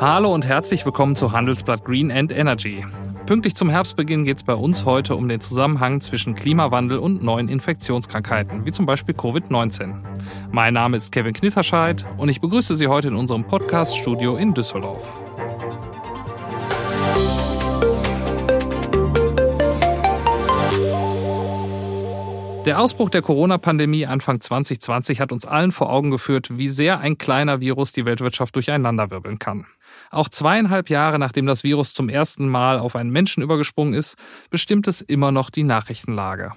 Hallo und herzlich willkommen zu Handelsblatt Green and Energy. Pünktlich zum Herbstbeginn geht es bei uns heute um den Zusammenhang zwischen Klimawandel und neuen Infektionskrankheiten, wie zum Beispiel Covid-19. Mein Name ist Kevin Knitterscheid und ich begrüße Sie heute in unserem Podcast-Studio in Düsseldorf. Der Ausbruch der Corona-Pandemie Anfang 2020 hat uns allen vor Augen geführt, wie sehr ein kleiner Virus die Weltwirtschaft durcheinanderwirbeln kann. Auch zweieinhalb Jahre nachdem das Virus zum ersten Mal auf einen Menschen übergesprungen ist, bestimmt es immer noch die Nachrichtenlage.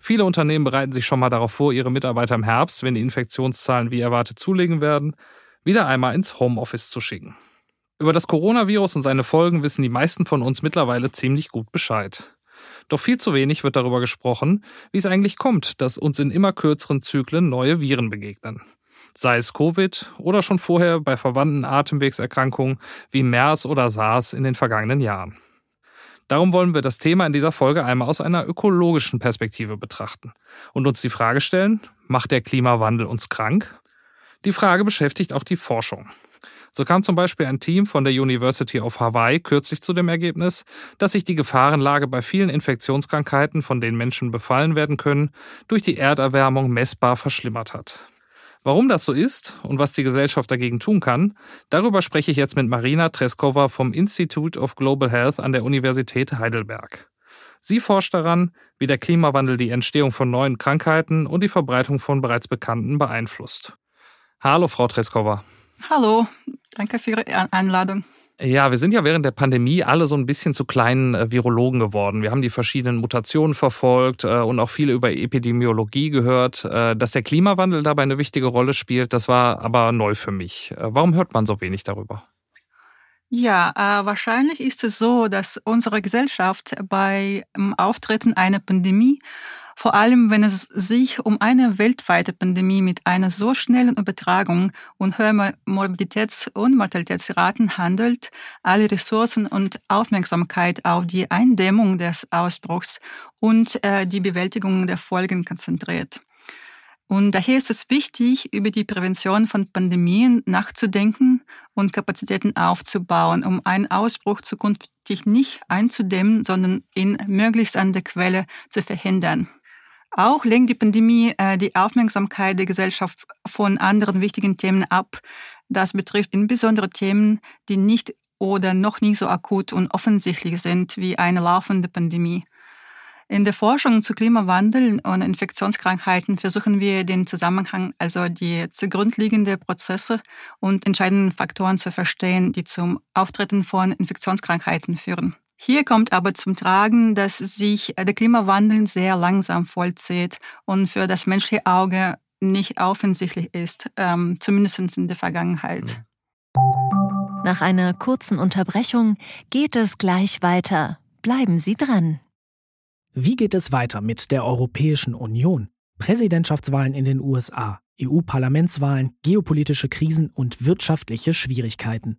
Viele Unternehmen bereiten sich schon mal darauf vor, ihre Mitarbeiter im Herbst, wenn die Infektionszahlen wie erwartet zulegen werden, wieder einmal ins Homeoffice zu schicken. Über das Coronavirus und seine Folgen wissen die meisten von uns mittlerweile ziemlich gut Bescheid. Doch viel zu wenig wird darüber gesprochen, wie es eigentlich kommt, dass uns in immer kürzeren Zyklen neue Viren begegnen. Sei es Covid oder schon vorher bei verwandten Atemwegserkrankungen wie MERS oder SARS in den vergangenen Jahren. Darum wollen wir das Thema in dieser Folge einmal aus einer ökologischen Perspektive betrachten und uns die Frage stellen, macht der Klimawandel uns krank? Die Frage beschäftigt auch die Forschung. So kam zum Beispiel ein Team von der University of Hawaii kürzlich zu dem Ergebnis, dass sich die Gefahrenlage bei vielen Infektionskrankheiten, von denen Menschen befallen werden können, durch die Erderwärmung messbar verschlimmert hat. Warum das so ist und was die Gesellschaft dagegen tun kann, darüber spreche ich jetzt mit Marina Treskova vom Institute of Global Health an der Universität Heidelberg. Sie forscht daran, wie der Klimawandel die Entstehung von neuen Krankheiten und die Verbreitung von bereits Bekannten beeinflusst. Hallo, Frau Treskova. Hallo, danke für Ihre Einladung. Ja, wir sind ja während der Pandemie alle so ein bisschen zu kleinen äh, Virologen geworden. Wir haben die verschiedenen Mutationen verfolgt äh, und auch viele über Epidemiologie gehört. Äh, dass der Klimawandel dabei eine wichtige Rolle spielt, das war aber neu für mich. Warum hört man so wenig darüber? Ja, wahrscheinlich ist es so, dass unsere Gesellschaft bei dem Auftreten einer Pandemie vor allem wenn es sich um eine weltweite Pandemie mit einer so schnellen Übertragung und höheren Morbiditäts- und Mortalitätsraten handelt, alle Ressourcen und Aufmerksamkeit auf die Eindämmung des Ausbruchs und äh, die Bewältigung der Folgen konzentriert. Und daher ist es wichtig, über die Prävention von Pandemien nachzudenken und Kapazitäten aufzubauen, um einen Ausbruch zukünftig nicht einzudämmen, sondern ihn möglichst an der Quelle zu verhindern. Auch lenkt die Pandemie äh, die Aufmerksamkeit der Gesellschaft von anderen wichtigen Themen ab. Das betrifft insbesondere Themen, die nicht oder noch nicht so akut und offensichtlich sind wie eine laufende Pandemie. In der Forschung zu Klimawandel und Infektionskrankheiten versuchen wir den Zusammenhang, also die zugrunde liegenden Prozesse und entscheidenden Faktoren zu verstehen, die zum Auftreten von Infektionskrankheiten führen. Hier kommt aber zum Tragen, dass sich der Klimawandel sehr langsam vollzieht und für das menschliche Auge nicht offensichtlich ist, ähm, zumindest in der Vergangenheit. Nach einer kurzen Unterbrechung geht es gleich weiter. Bleiben Sie dran. Wie geht es weiter mit der Europäischen Union? Präsidentschaftswahlen in den USA, EU-Parlamentswahlen, geopolitische Krisen und wirtschaftliche Schwierigkeiten.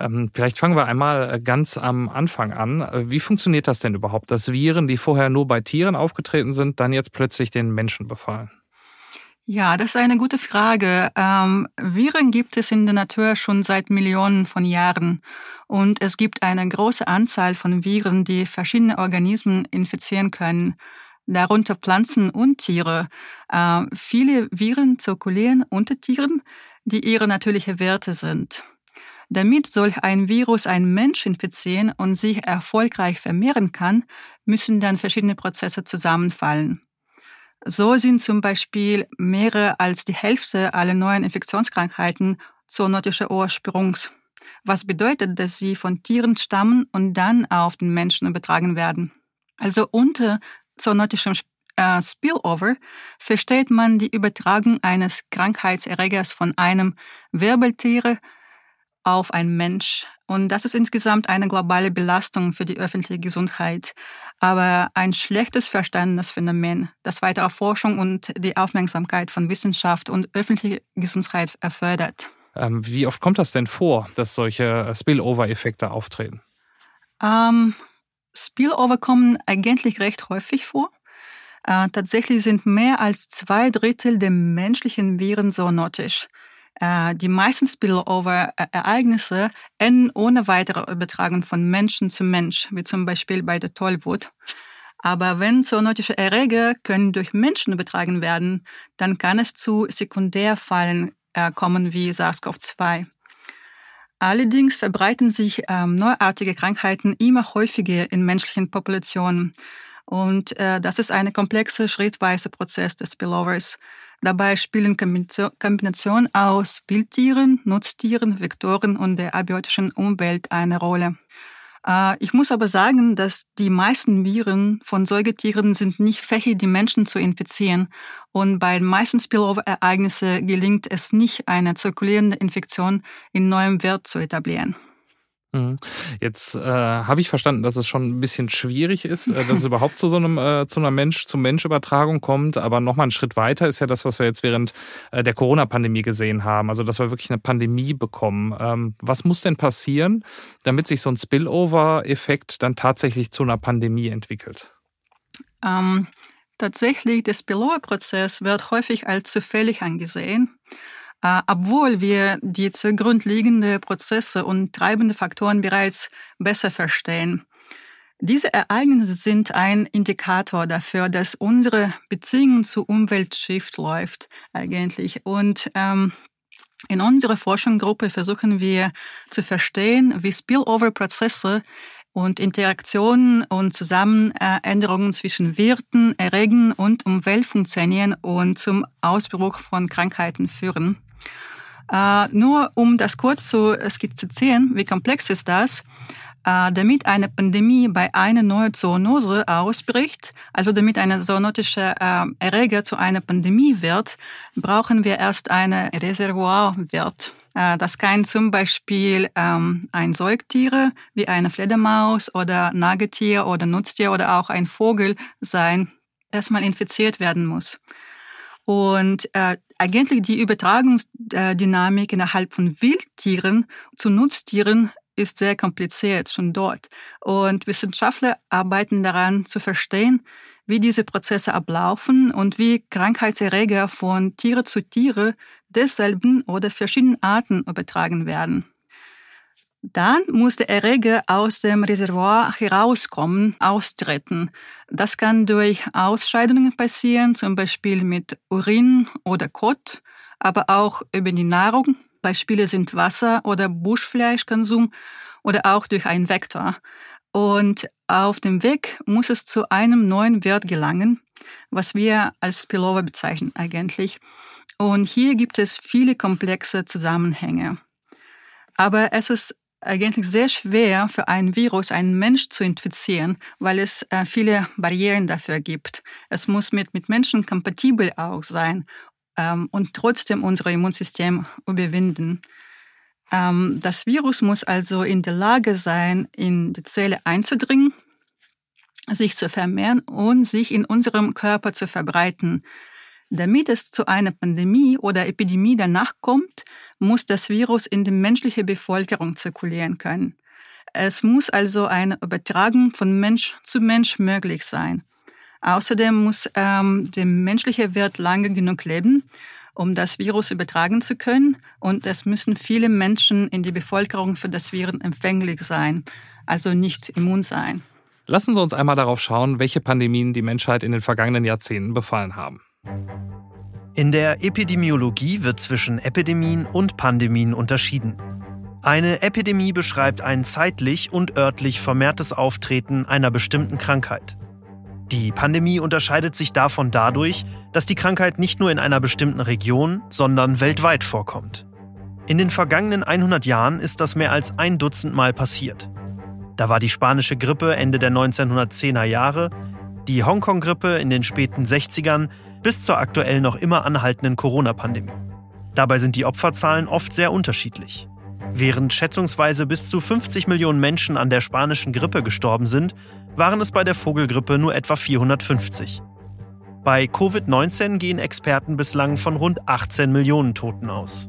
Ähm, vielleicht fangen wir einmal äh, ganz am Anfang an. Äh, wie funktioniert das denn überhaupt, dass Viren, die vorher nur bei Tieren aufgetreten sind, dann jetzt plötzlich den Menschen befallen? Ja, das ist eine gute Frage. Ähm, Viren gibt es in der Natur schon seit Millionen von Jahren. Und es gibt eine große Anzahl von Viren, die verschiedene Organismen infizieren können, darunter Pflanzen und Tiere. Äh, viele Viren zirkulieren unter Tieren, die ihre natürliche Werte sind. Damit solch ein Virus einen Mensch infizieren und sich erfolgreich vermehren kann, müssen dann verschiedene Prozesse zusammenfallen. So sind zum Beispiel mehrere als die Hälfte aller neuen Infektionskrankheiten zoonotischer Ursprungs, was bedeutet, dass sie von Tieren stammen und dann auf den Menschen übertragen werden. Also unter zoonotischem äh, Spillover versteht man die Übertragung eines Krankheitserregers von einem Wirbeltiere auf einen Mensch. Und das ist insgesamt eine globale Belastung für die öffentliche Gesundheit, aber ein schlechtes verstandenes Phänomen, das weitere Forschung und die Aufmerksamkeit von Wissenschaft und öffentlicher Gesundheit erfordert. Ähm, wie oft kommt das denn vor, dass solche äh, Spillover-Effekte auftreten? Ähm, Spillover kommen eigentlich recht häufig vor. Äh, tatsächlich sind mehr als zwei Drittel der menschlichen Viren zoonotisch. Äh, die meisten Spillover-Ereignisse enden ohne weitere Übertragung von Menschen zu Mensch, wie zum Beispiel bei der Tollwut. Aber wenn zoonotische Erreger können durch Menschen übertragen werden, dann kann es zu Sekundärfallen äh, kommen wie SARS-CoV-2. Allerdings verbreiten sich ähm, neuartige Krankheiten immer häufiger in menschlichen Populationen. Und äh, das ist ein komplexer, schrittweise Prozess des Spillovers. Dabei spielen Kombinationen aus Wildtieren, Nutztieren, Vektoren und der abiotischen Umwelt eine Rolle. Äh, ich muss aber sagen, dass die meisten Viren von Säugetieren sind nicht fähig, die Menschen zu infizieren. Und bei den meisten Spillover-Ereignissen gelingt es nicht, eine zirkulierende Infektion in neuem Wert zu etablieren. Mhm. Jetzt äh, habe ich verstanden, dass es schon ein bisschen schwierig ist, äh, dass es überhaupt zu so einem äh, zu einer Mensch zu Mensch Übertragung kommt. Aber noch mal einen Schritt weiter ist ja das, was wir jetzt während äh, der Corona-Pandemie gesehen haben. Also dass wir wirklich eine Pandemie bekommen. Ähm, was muss denn passieren, damit sich so ein Spillover-Effekt dann tatsächlich zu einer Pandemie entwickelt? Ähm, tatsächlich, der Spillover-Prozess wird häufig als zufällig angesehen. Äh, obwohl wir die zugrundliegenden Prozesse und treibende Faktoren bereits besser verstehen. Diese Ereignisse sind ein Indikator dafür, dass unsere Beziehung zur Umwelt schief läuft eigentlich. Und ähm, in unserer Forschungsgruppe versuchen wir zu verstehen, wie Spillover-Prozesse und Interaktionen und Zusammenänderungen zwischen Wirten, Erregen und Umwelt funktionieren und zum Ausbruch von Krankheiten führen. Äh, nur um das kurz zu skizzieren, wie komplex ist das? Äh, damit eine Pandemie bei einer neuen Zoonose ausbricht, also damit eine zoonotische äh, Erreger zu einer Pandemie wird, brauchen wir erst eine Reservoirwert. Äh, das kann zum Beispiel ähm, ein Säugtier wie eine Fledermaus oder Nagetier oder Nutztier oder auch ein Vogel sein, erstmal infiziert werden muss. Und äh, eigentlich die Übertragungsdynamik innerhalb von Wildtieren zu Nutztieren ist sehr kompliziert schon dort. Und Wissenschaftler arbeiten daran zu verstehen, wie diese Prozesse ablaufen und wie Krankheitserreger von Tiere zu Tiere desselben oder verschiedenen Arten übertragen werden. Dann muss der Erreger aus dem Reservoir herauskommen, austreten. Das kann durch Ausscheidungen passieren, zum Beispiel mit Urin oder Kot, aber auch über die Nahrung. Beispiele sind Wasser- oder Buschfleischkonsum oder auch durch einen Vektor. Und auf dem Weg muss es zu einem neuen Wert gelangen, was wir als Spillover bezeichnen eigentlich. Und hier gibt es viele komplexe Zusammenhänge. Aber es ist eigentlich sehr schwer für ein Virus einen Mensch zu infizieren, weil es äh, viele Barrieren dafür gibt. Es muss mit, mit Menschen kompatibel auch sein ähm, und trotzdem unser Immunsystem überwinden. Ähm, das Virus muss also in der Lage sein, in die Zelle einzudringen, sich zu vermehren und sich in unserem Körper zu verbreiten. Damit es zu einer Pandemie oder Epidemie danach kommt, muss das Virus in die menschliche Bevölkerung zirkulieren können. Es muss also eine Übertragung von Mensch zu Mensch möglich sein. Außerdem muss ähm, der menschliche Wirt lange genug leben, um das Virus übertragen zu können. Und es müssen viele Menschen in die Bevölkerung für das Viren empfänglich sein, also nicht immun sein. Lassen Sie uns einmal darauf schauen, welche Pandemien die Menschheit in den vergangenen Jahrzehnten befallen haben. In der Epidemiologie wird zwischen Epidemien und Pandemien unterschieden. Eine Epidemie beschreibt ein zeitlich und örtlich vermehrtes Auftreten einer bestimmten Krankheit. Die Pandemie unterscheidet sich davon dadurch, dass die Krankheit nicht nur in einer bestimmten Region, sondern weltweit vorkommt. In den vergangenen 100 Jahren ist das mehr als ein Dutzend Mal passiert. Da war die spanische Grippe Ende der 1910er Jahre, die Hongkong-Grippe in den späten 60ern bis zur aktuell noch immer anhaltenden Corona-Pandemie. Dabei sind die Opferzahlen oft sehr unterschiedlich. Während schätzungsweise bis zu 50 Millionen Menschen an der spanischen Grippe gestorben sind, waren es bei der Vogelgrippe nur etwa 450. Bei Covid-19 gehen Experten bislang von rund 18 Millionen Toten aus.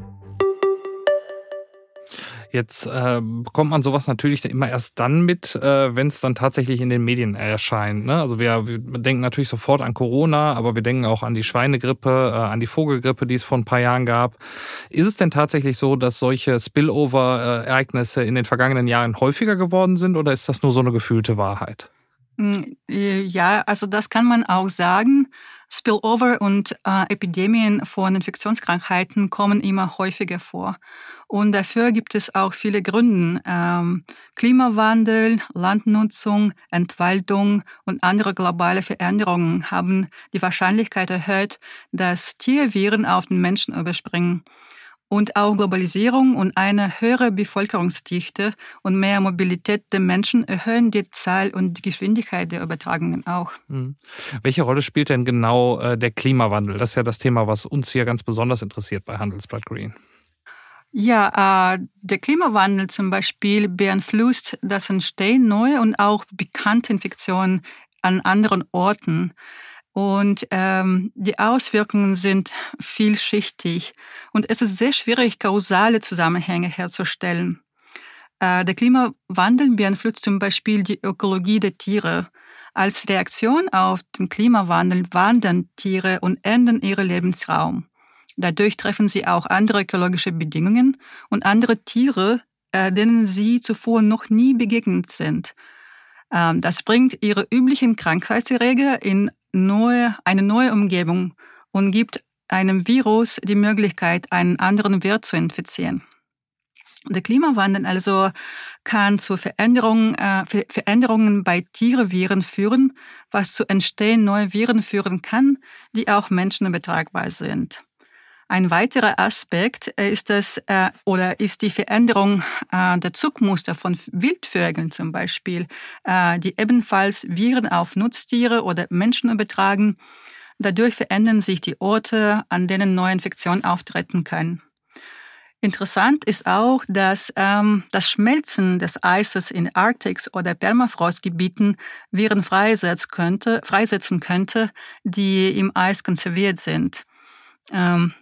Jetzt äh, bekommt man sowas natürlich immer erst dann mit, äh, wenn es dann tatsächlich in den Medien erscheint. Ne? Also wir, wir denken natürlich sofort an Corona, aber wir denken auch an die Schweinegrippe, äh, an die Vogelgrippe, die es vor ein paar Jahren gab. Ist es denn tatsächlich so, dass solche Spillover-Ereignisse in den vergangenen Jahren häufiger geworden sind oder ist das nur so eine gefühlte Wahrheit? Hm, äh, ja, also das kann man auch sagen. Spillover und äh, Epidemien von Infektionskrankheiten kommen immer häufiger vor. Und dafür gibt es auch viele Gründe. Ähm, Klimawandel, Landnutzung, Entwaldung und andere globale Veränderungen haben die Wahrscheinlichkeit erhöht, dass Tierviren auf den Menschen überspringen. Und auch Globalisierung und eine höhere Bevölkerungsdichte und mehr Mobilität der Menschen erhöhen die Zahl und die Geschwindigkeit der Übertragungen auch. Mhm. Welche Rolle spielt denn genau äh, der Klimawandel? Das ist ja das Thema, was uns hier ganz besonders interessiert bei Handelsblatt Green. Ja, äh, der Klimawandel zum Beispiel beeinflusst das Entstehen neuer und auch bekannte Infektionen an anderen Orten. Und ähm, die Auswirkungen sind vielschichtig und es ist sehr schwierig, kausale Zusammenhänge herzustellen. Äh, der Klimawandel beeinflusst zum Beispiel die Ökologie der Tiere. Als Reaktion auf den Klimawandel wandern Tiere und ändern ihren Lebensraum. Dadurch treffen sie auch andere ökologische Bedingungen und andere Tiere, äh, denen sie zuvor noch nie begegnet sind. Ähm, das bringt ihre üblichen Krankheitserreger in neue, eine neue Umgebung und gibt einem Virus die Möglichkeit, einen anderen Wirt zu infizieren. Der Klimawandel also kann zu Veränderungen, äh, Veränderungen bei Tierviren führen, was zu Entstehen neuer Viren führen kann, die auch Menschen übertragbar sind. Ein weiterer Aspekt äh, ist das äh, oder ist die Veränderung äh, der Zugmuster von Wildvögeln zum Beispiel, die ebenfalls Viren auf Nutztiere oder Menschen übertragen. Dadurch verändern sich die Orte, an denen neue Infektionen auftreten können. Interessant ist auch, dass ähm, das Schmelzen des Eises in Arktis oder Permafrostgebieten Viren freisetzen könnte, freisetzen könnte, die im Eis konserviert sind. Ähm,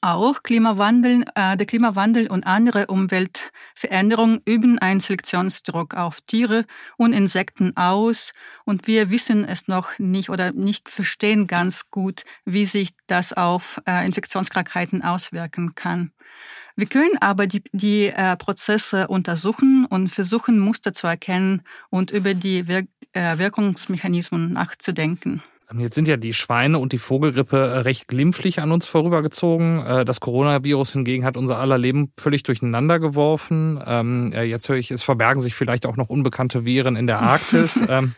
auch Klimawandel, äh, der Klimawandel und andere Umweltveränderungen üben einen Selektionsdruck auf Tiere und Insekten aus und wir wissen es noch nicht oder nicht verstehen ganz gut, wie sich das auf äh, Infektionskrankheiten auswirken kann. Wir können aber die, die äh, Prozesse untersuchen und versuchen, Muster zu erkennen und über die Wirk äh, Wirkungsmechanismen nachzudenken. Ähm, jetzt sind ja die Schweine und die Vogelgrippe äh, recht glimpflich an uns vorübergezogen. Äh, das Coronavirus hingegen hat unser aller Leben völlig durcheinander geworfen. Ähm, jetzt höre ich, es verbergen sich vielleicht auch noch unbekannte Viren in der Arktis. Ähm,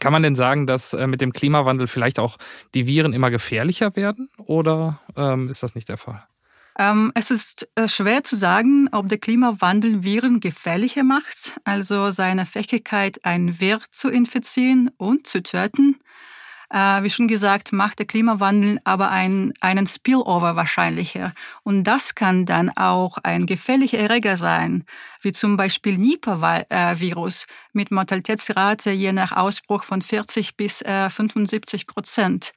kann man denn sagen, dass äh, mit dem Klimawandel vielleicht auch die Viren immer gefährlicher werden oder ist das nicht der Fall? Es ist schwer zu sagen, ob der Klimawandel Viren gefährlicher macht, also seine Fähigkeit, ein Wirt zu infizieren und zu töten äh, wie schon gesagt, macht der Klimawandel aber ein, einen Spillover wahrscheinlicher. Und das kann dann auch ein gefährlicher Erreger sein, wie zum Beispiel Nipah-Virus mit Mortalitätsrate je nach Ausbruch von 40 bis äh, 75 Prozent.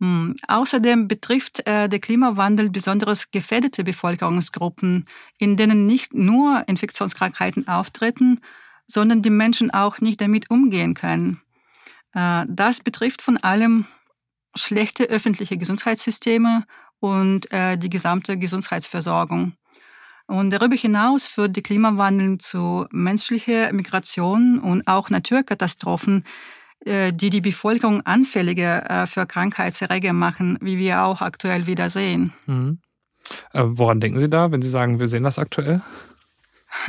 Hm. Außerdem betrifft äh, der Klimawandel besonders gefährdete Bevölkerungsgruppen, in denen nicht nur Infektionskrankheiten auftreten, sondern die Menschen auch nicht damit umgehen können. Äh, das betrifft von allem schlechte öffentliche Gesundheitssysteme und äh, die gesamte Gesundheitsversorgung. Und darüber hinaus führt der Klimawandel zu menschlicher Migration und auch Naturkatastrophen, äh, die die Bevölkerung anfälliger für Krankheitserreger machen, wie wir auch aktuell wieder sehen. Mhm. woran denken Sie da, wenn Sie sagen, wir sehen das aktuell?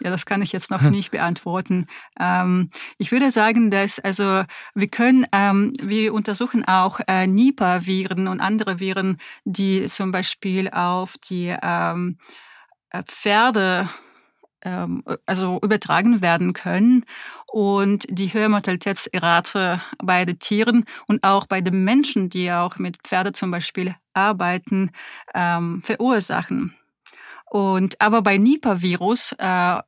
ja, das kann ich jetzt noch nicht beantworten. Ähm, ich würde sagen, dass also wir können, ähm, wir untersuchen auch äh, Nipah-Viren und andere Viren, die zum Beispiel auf die ähm, äh, Pferde ähm, also übertragen werden können und die höhere Mortalitätsrate bei den Tieren und auch bei den Menschen, die auch mit Pferde zum Beispiel arbeiten, ähm, verursachen. Und aber bei Nipah-Virus, äh,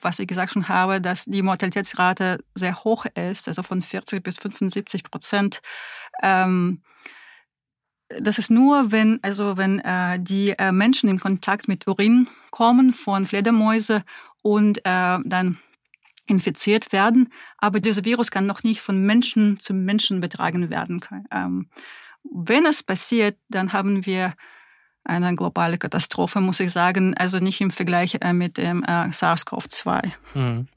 was ich gesagt schon habe, dass die Mortalitätsrate sehr hoch ist, also von 40 bis 75 Prozent. Ähm, das ist nur, wenn also wenn äh, die äh, Menschen in Kontakt mit Urin kommen von Fledermäuse und äh, dann infiziert werden. Aber dieser Virus kann noch nicht von Menschen zu Menschen betragen werden. Ähm, wenn es passiert, dann haben wir eine globale Katastrophe, muss ich sagen. Also nicht im Vergleich äh, mit dem äh, SARS-CoV-2. Mhm.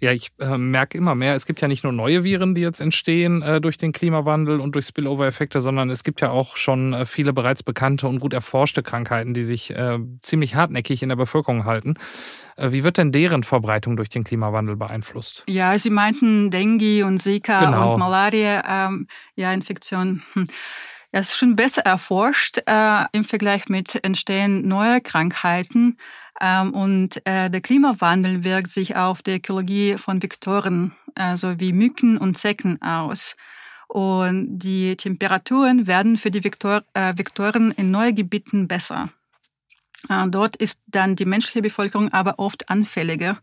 Ja, ich äh, merke immer mehr, es gibt ja nicht nur neue Viren, die jetzt entstehen äh, durch den Klimawandel und durch Spillover-Effekte, sondern es gibt ja auch schon äh, viele bereits bekannte und gut erforschte Krankheiten, die sich äh, ziemlich hartnäckig in der Bevölkerung halten. Wie wird denn deren Verbreitung durch den Klimawandel beeinflusst? Ja, Sie meinten Dengue und Zika genau. und Malaria, ähm, ja, Infektionen. Hm. Ja, es ist schon besser erforscht äh, im Vergleich mit Entstehen neuer Krankheiten. Ähm, und äh, der Klimawandel wirkt sich auf die Ökologie von Vektoren, also wie Mücken und Zecken aus. Und die Temperaturen werden für die Vektor, äh, Vektoren in neuen Gebieten besser. Äh, dort ist dann die menschliche Bevölkerung aber oft anfälliger.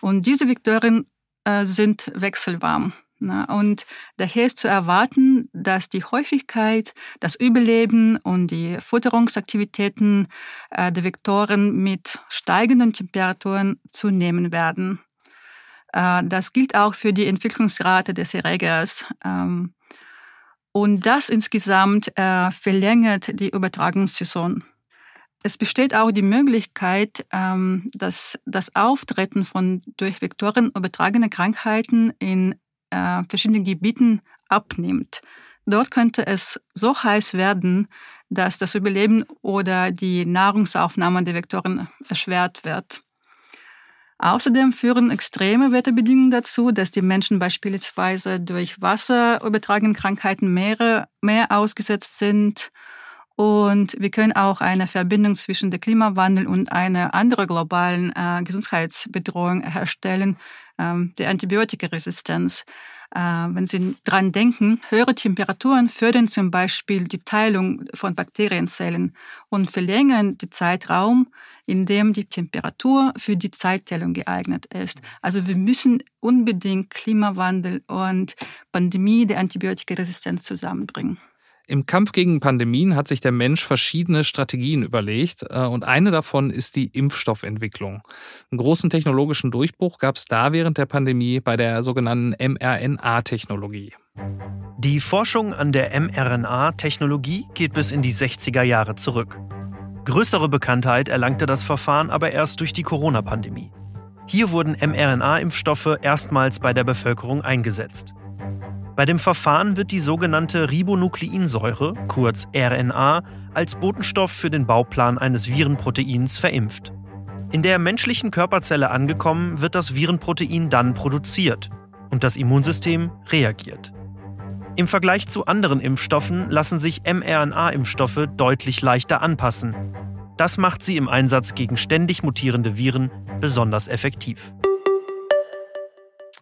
Und diese Vektoren äh, sind wechselwarm. Na, und daher ist zu erwarten, dass die Häufigkeit, das Überleben und die Futterungsaktivitäten äh, der Vektoren mit steigenden Temperaturen zunehmen werden. Äh, das gilt auch für die Entwicklungsrate des Erregers. Ähm, und das insgesamt äh, verlängert die Übertragungssaison. Es besteht auch die Möglichkeit, ähm, dass das Auftreten von durch Vektoren übertragene Krankheiten in verschiedenen Gebieten abnimmt. Dort könnte es so heiß werden, dass das Überleben oder die Nahrungsaufnahme der Vektoren erschwert wird. Außerdem führen extreme Wetterbedingungen dazu, dass die Menschen beispielsweise durch Wasser übertragenen Krankheiten mehr, mehr ausgesetzt sind. Und wir können auch eine Verbindung zwischen dem Klimawandel und einer anderen globalen äh, Gesundheitsbedrohung herstellen, ähm, der Antibiotikaresistenz. Äh, wenn Sie dran denken, höhere Temperaturen fördern zum Beispiel die Teilung von Bakterienzellen und verlängern den Zeitraum, in dem die Temperatur für die Zeitteilung geeignet ist. Also wir müssen unbedingt Klimawandel und Pandemie der Antibiotikaresistenz zusammenbringen. Im Kampf gegen Pandemien hat sich der Mensch verschiedene Strategien überlegt äh, und eine davon ist die Impfstoffentwicklung. Einen großen technologischen Durchbruch gab es da während der Pandemie bei der sogenannten mRNA-Technologie. Die Forschung an der mRNA-Technologie geht bis in die 60er Jahre zurück. Größere Bekanntheit erlangte das Verfahren aber erst durch die Corona-Pandemie. Hier wurden mRNA-Impfstoffe erstmals bei der Bevölkerung eingesetzt. Bei dem Verfahren wird die sogenannte Ribonukleinsäure, kurz RNA, als Botenstoff für den Bauplan eines Virenproteins verimpft. In der menschlichen Körperzelle angekommen, wird das Virenprotein dann produziert und das Immunsystem reagiert. Im Vergleich zu anderen Impfstoffen lassen sich mRNA-Impfstoffe deutlich leichter anpassen. Das macht sie im Einsatz gegen ständig mutierende Viren besonders effektiv.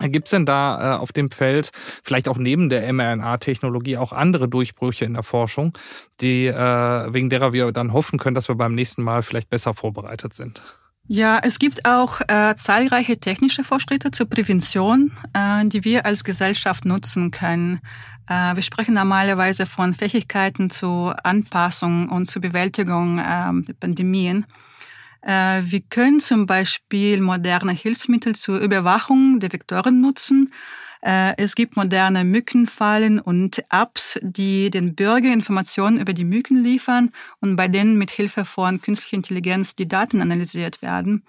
Gibt es denn da äh, auf dem Feld vielleicht auch neben der mRNA-Technologie auch andere Durchbrüche in der Forschung, die äh, wegen derer wir dann hoffen können, dass wir beim nächsten Mal vielleicht besser vorbereitet sind? Ja, es gibt auch äh, zahlreiche technische Fortschritte zur Prävention, äh, die wir als Gesellschaft nutzen können. Äh, wir sprechen normalerweise von Fähigkeiten zur Anpassung und zur Bewältigung äh, Pandemien. Äh, wir können zum Beispiel moderne Hilfsmittel zur Überwachung der Vektoren nutzen. Äh, es gibt moderne Mückenfallen und Apps, die den Bürger Informationen über die Mücken liefern und bei denen mit Hilfe von künstlicher Intelligenz die Daten analysiert werden.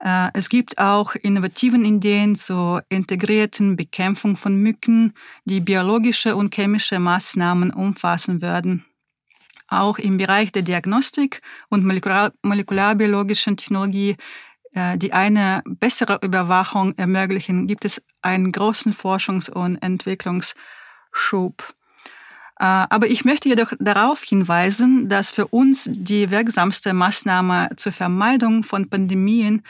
Äh, es gibt auch innovativen Ideen zur integrierten Bekämpfung von Mücken, die biologische und chemische Maßnahmen umfassen würden. Auch im Bereich der Diagnostik und molekular molekularbiologischen Technologie, äh, die eine bessere Überwachung ermöglichen, gibt es einen großen Forschungs- und Entwicklungsschub. Äh, aber ich möchte jedoch darauf hinweisen, dass für uns die wirksamste Maßnahme zur Vermeidung von Pandemien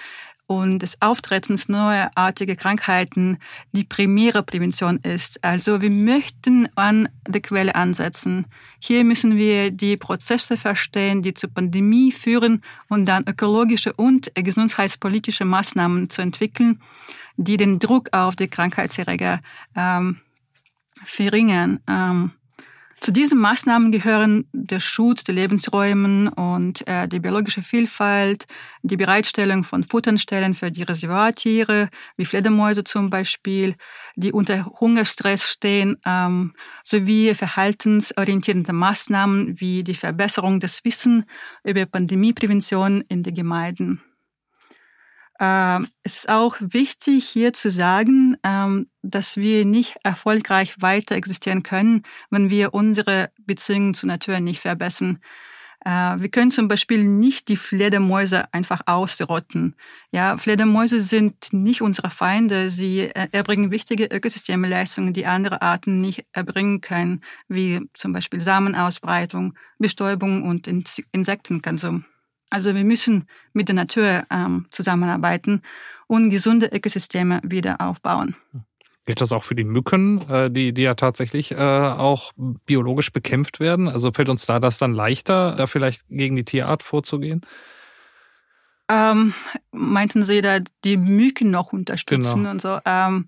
und des Auftretens neuartiger Krankheiten die primäre Prävention ist. Also wir möchten an der Quelle ansetzen. Hier müssen wir die Prozesse verstehen, die zur Pandemie führen und dann ökologische und gesundheitspolitische Maßnahmen zu entwickeln, die den Druck auf die Krankheitserreger ähm, verringern. Ähm, zu diesen Maßnahmen gehören der Schutz der Lebensräume und äh, die biologische Vielfalt, die Bereitstellung von Futterstellen für die Reservoirtiere, wie Fledermäuse zum Beispiel, die unter Hungerstress stehen, ähm, sowie verhaltensorientierende Maßnahmen wie die Verbesserung des Wissens über Pandemieprävention in den Gemeinden. Ähm, es ist auch wichtig hier zu sagen, ähm, dass wir nicht erfolgreich weiter existieren können, wenn wir unsere Beziehungen zur Natur nicht verbessern. Äh, wir können zum Beispiel nicht die Fledermäuse einfach ausrotten. Ja, Fledermäuse sind nicht unsere Feinde. Sie äh, erbringen wichtige Ökosystemleistungen, die andere Arten nicht erbringen können, wie zum Beispiel Samenausbreitung, Bestäubung und Insektenkonsum. Also wir müssen mit der Natur ähm, zusammenarbeiten und gesunde Ökosysteme wieder aufbauen. Gilt das auch für die Mücken, äh, die, die ja tatsächlich äh, auch biologisch bekämpft werden? Also fällt uns da das dann leichter, da vielleicht gegen die Tierart vorzugehen? Ähm, meinten Sie da die Mücken noch unterstützen genau. und so? Ähm,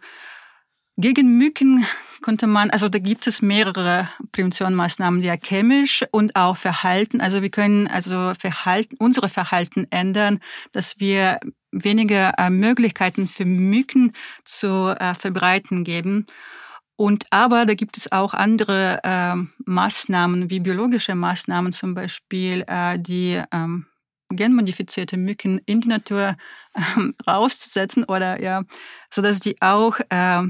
gegen Mücken konnte man, also da gibt es mehrere Präventionsmaßnahmen, ja chemisch und auch Verhalten. Also wir können also Verhalten, unsere Verhalten ändern, dass wir weniger äh, Möglichkeiten für Mücken zu äh, verbreiten geben. Und aber da gibt es auch andere äh, Maßnahmen, wie biologische Maßnahmen zum Beispiel, äh, die ähm, genmodifizierte Mücken in die Natur äh, rauszusetzen oder ja, so dass die auch äh,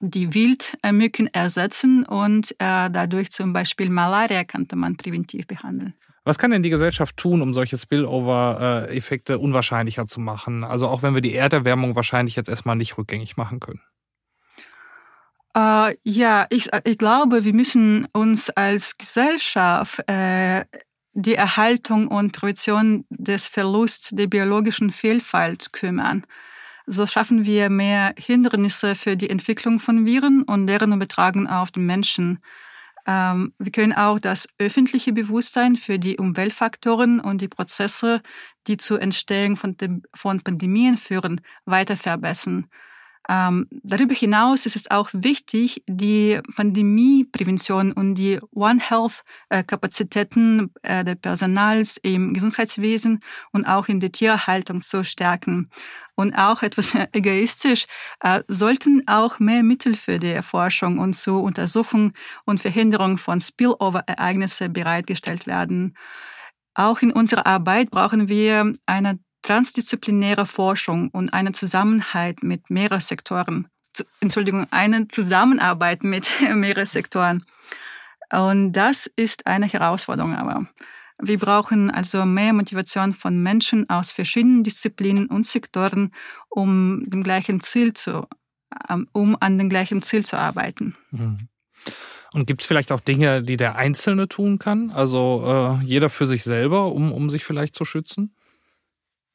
die Wildmücken ersetzen und äh, dadurch zum Beispiel Malaria könnte man präventiv behandeln. Was kann denn die Gesellschaft tun, um solche Spillover-Effekte unwahrscheinlicher zu machen? Also auch wenn wir die Erderwärmung wahrscheinlich jetzt erstmal nicht rückgängig machen können. Äh, ja, ich, ich glaube, wir müssen uns als Gesellschaft äh, die Erhaltung und Prävention des Verlusts der biologischen Vielfalt kümmern. So schaffen wir mehr Hindernisse für die Entwicklung von Viren und deren Übertragung auf den Menschen. Ähm, wir können auch das öffentliche Bewusstsein für die Umweltfaktoren und die Prozesse, die zur Entstehung von, von Pandemien führen, weiter verbessern. Ähm, darüber hinaus ist es auch wichtig, die Pandemieprävention und die One Health-Kapazitäten äh, des Personals im Gesundheitswesen und auch in der Tierhaltung zu stärken. Und auch etwas egoistisch, äh, sollten auch mehr Mittel für die Erforschung und zur Untersuchung und Verhinderung von Spillover-Ereignissen bereitgestellt werden. Auch in unserer Arbeit brauchen wir eine transdisziplinäre Forschung und eine Zusammenarbeit mit mehreren Sektoren. Entschuldigung, eine Zusammenarbeit mit mehreren Sektoren. Und das ist eine Herausforderung aber. Wir brauchen also mehr Motivation von Menschen aus verschiedenen Disziplinen und Sektoren, um dem gleichen Ziel zu, um an dem gleichen Ziel zu arbeiten. Mhm. Und gibt es vielleicht auch Dinge, die der Einzelne tun kann? Also äh, jeder für sich selber, um, um sich vielleicht zu schützen?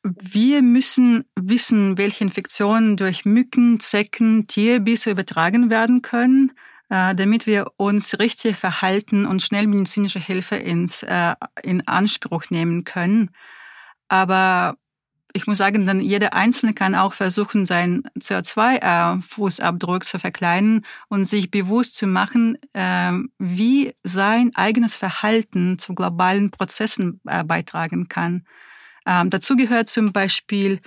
Wir müssen wissen, welche Infektionen durch Mücken, Zecken, Tierbisse übertragen werden können, äh, damit wir uns richtig verhalten und schnell medizinische Hilfe ins, äh, in Anspruch nehmen können. Aber ich muss sagen, dann jeder Einzelne kann auch versuchen, seinen CO2-Fußabdruck zu verkleinern und sich bewusst zu machen, wie sein eigenes Verhalten zu globalen Prozessen äh, beitragen kann. Ähm, dazu gehört zum Beispiel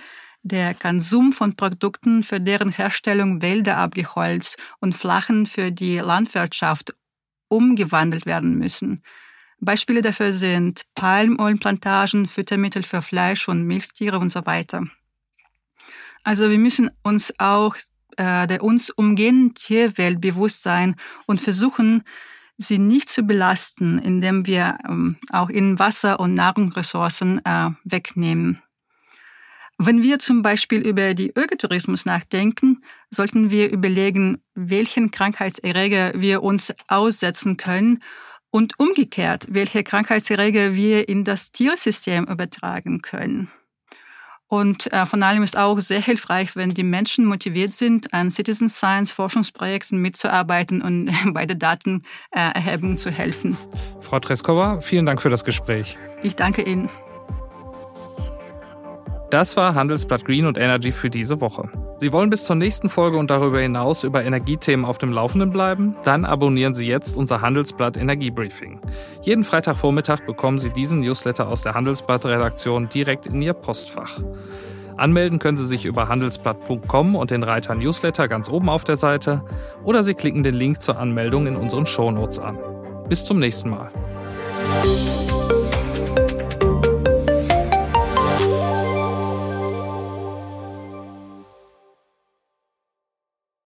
der Konsum von Produkten, für deren Herstellung Wälder abgeholzt und Flachen für die Landwirtschaft umgewandelt werden müssen. Beispiele dafür sind Palmölplantagen, Futtermittel für Fleisch und Milchtiere und so weiter. Also wir müssen uns auch äh, der uns umgehenden Tierwelt bewusst sein und versuchen, sie nicht zu belasten, indem wir ähm, auch in Wasser- und Nahrungsressourcen äh, wegnehmen. Wenn wir zum Beispiel über die Ökotourismus nachdenken, sollten wir überlegen, welchen Krankheitserreger wir uns aussetzen können und umgekehrt, welche Krankheitserreger wir in das Tiersystem übertragen können. Und äh, von allem ist auch sehr hilfreich, wenn die Menschen motiviert sind, an Citizen Science Forschungsprojekten mitzuarbeiten und bei der Datenerhebung zu helfen. Frau Treskova, vielen Dank für das Gespräch. Ich danke Ihnen. Das war Handelsblatt Green und Energy für diese Woche. Sie wollen bis zur nächsten Folge und darüber hinaus über Energiethemen auf dem Laufenden bleiben? Dann abonnieren Sie jetzt unser Handelsblatt Energiebriefing. Jeden Freitagvormittag bekommen Sie diesen Newsletter aus der Handelsblatt-Redaktion direkt in Ihr Postfach. Anmelden können Sie sich über handelsblatt.com und den Reiter Newsletter ganz oben auf der Seite oder Sie klicken den Link zur Anmeldung in unseren Shownotes an. Bis zum nächsten Mal.